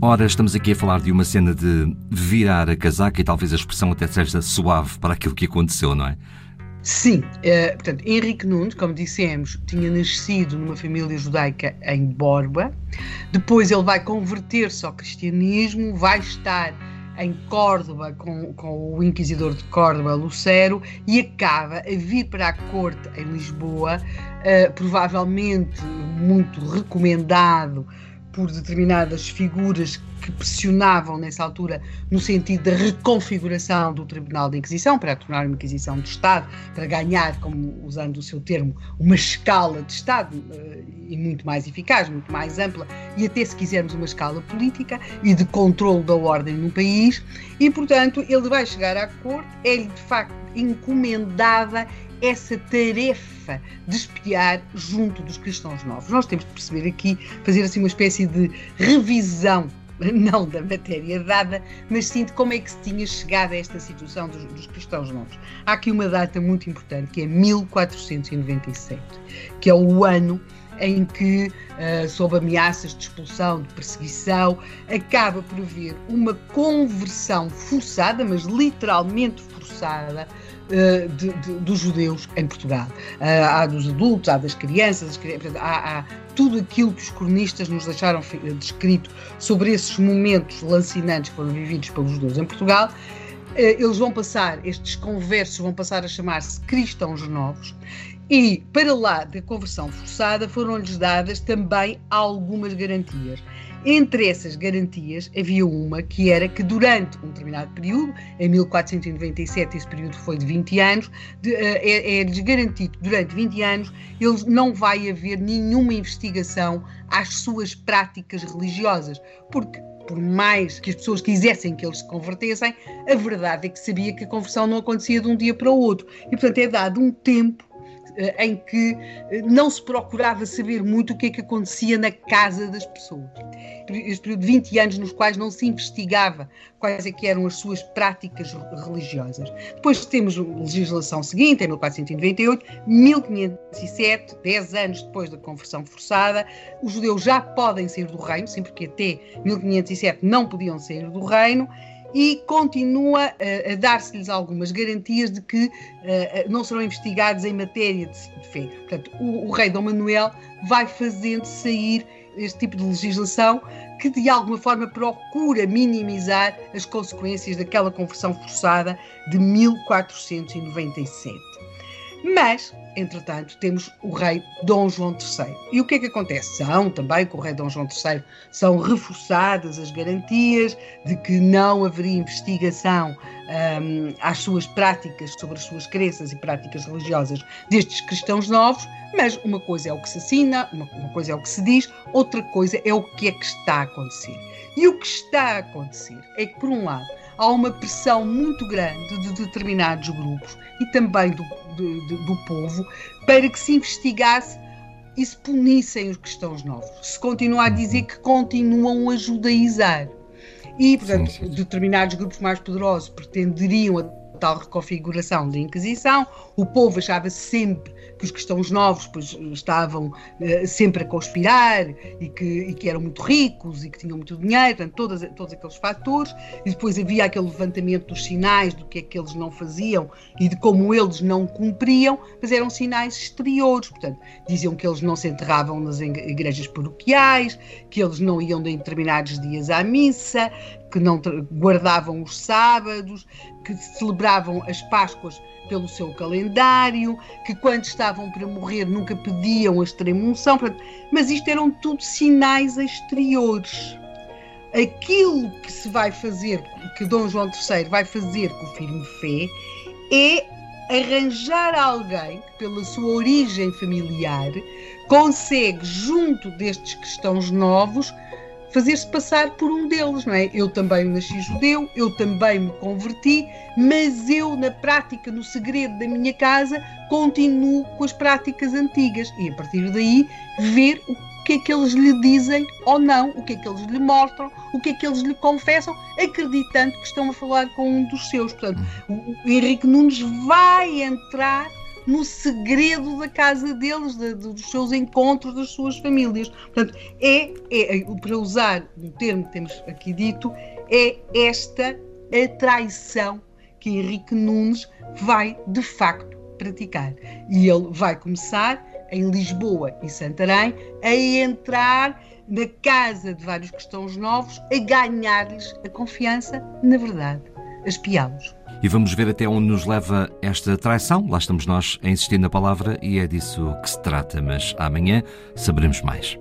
Ora, estamos aqui a falar de uma cena de virar a casaca e talvez a expressão até seja suave para aquilo que aconteceu, não é? Sim, uh, portanto, Henrique Nunes, como dissemos, tinha nascido numa família judaica em Borba, depois ele vai converter-se ao cristianismo, vai estar em Córdoba com, com o inquisidor de Córdoba, Lucero, e acaba a vir para a corte em Lisboa, uh, provavelmente muito recomendado por determinadas figuras que pressionavam nessa altura no sentido da reconfiguração do Tribunal de Inquisição para tornar uma Inquisição de Estado, para ganhar, como usando o seu termo, uma escala de Estado eh, e muito mais eficaz, muito mais ampla e até se quisermos uma escala política e de controle da ordem no país. E portanto ele vai chegar à corte, é-lhe de facto encomendada essa tarefa de espiar junto dos cristãos novos. Nós temos de perceber aqui, fazer assim uma espécie de revisão não da matéria dada, mas sim de como é que se tinha chegado a esta situação dos, dos, cristãos novos. Há aqui uma data muito importante, que é 1497, que é o ano em que, uh, sob ameaças de expulsão, de perseguição, acaba por haver uma conversão forçada, mas literalmente forçada, uh, de, de, dos judeus em Portugal. Uh, há dos adultos, há das crianças, crianças há, há, tudo aquilo que os cronistas nos deixaram descrito sobre esses momentos lancinantes que foram vividos pelos judeus em Portugal. Uh, eles vão passar, estes conversos vão passar a chamar-se cristãos novos e, para lá da conversão forçada, foram-lhes dadas também algumas garantias. Entre essas garantias havia uma que era que durante um determinado período, em 1497 esse período foi de 20 anos, é, é-lhes garantido que durante 20 anos eles não vai haver nenhuma investigação às suas práticas religiosas, porque por mais que as pessoas quisessem que eles se convertessem, a verdade é que sabia que a conversão não acontecia de um dia para o outro. E, portanto, é dado um tempo eh, em que eh, não se procurava saber muito o que é que acontecia na casa das pessoas. Este período de 20 anos nos quais não se investigava quais é que eram as suas práticas religiosas. Depois temos a legislação seguinte, em 1498, 1507, 10 anos depois da conversão forçada, os judeus já podem sair do reino, sim, porque até 1507 não podiam sair do reino, e continua a, a dar-se-lhes algumas garantias de que uh, não serão investigados em matéria de, de fé. Portanto, o, o, rei Dom Manuel vai fazendo sair este tipo de legislação que de alguma forma procura minimizar as consequências daquela conversão forçada de 1497. Mas entretanto, temos o rei Dom João III. E o que é que acontece? São também com o rei Dom João III são reforçadas as garantias de que não haveria investigação um, às suas práticas, sobre as suas crenças e práticas religiosas destes cristãos novos, mas uma coisa é o que se assina, uma, uma coisa é o que se diz, outra coisa é o que é que está a acontecer. E o que está a acontecer é que, por um lado, há uma pressão muito grande de determinados grupos e também do, de, de, do povo para que se investigasse e se punissem os cristãos novos. Se continua a dizer que continuam a judaizar. E, portanto, sim, sim. determinados grupos mais poderosos pretenderiam tal reconfiguração da Inquisição, o povo achava sempre que os cristãos novos pois, estavam uh, sempre a conspirar e que, e que, eram muito ricos e que tinham muito dinheiro, portanto, todas, todos aqueles fatores. E depois havia aquele levantamento dos sinais do que é que eles não faziam e de como eles não cumpriam, mas eram sinais exteriores. Portanto, diziam que eles não se enterravam nas igrejas paroquiais, que eles não iam em determinados dias à missa, que não guardavam os sábados, que celebravam as Páscoas pelo seu calendário, que quando estavam para morrer nunca pediam a extrema unção, mas isto eram tudo sinais exteriores. Aquilo que se vai fazer, que Dom João III vai fazer com o firme fé, é arranjar alguém que, pela sua origem familiar, consegue, junto destes cristãos novos, fazer-se passar por um deles, não é? Eu também nasci judeu, eu também me converti, mas eu, na prática, no segredo da minha casa, continuo com as práticas antigas e, a partir daí, ver o que é que eles lhe dizem ou não, o que é que eles lhe mostram, o que é que eles lhe confessam, acreditando que estão a falar com um dos seus. Portanto, o Henrique Nunes vai entrar no segredo da casa deles, de, de, dos seus encontros, das suas famílias. Portanto, é, é, para usar um termo que temos aqui dito, é esta a traição que Henrique Nunes vai de facto praticar. E ele vai começar em Lisboa e Santarém a entrar na casa de vários cristãos novos, a ganhar-lhes a confiança, na verdade, a espiá-los. E vamos ver até onde nos leva esta traição. Lá estamos nós a insistir na palavra e é disso que se trata, mas amanhã saberemos mais.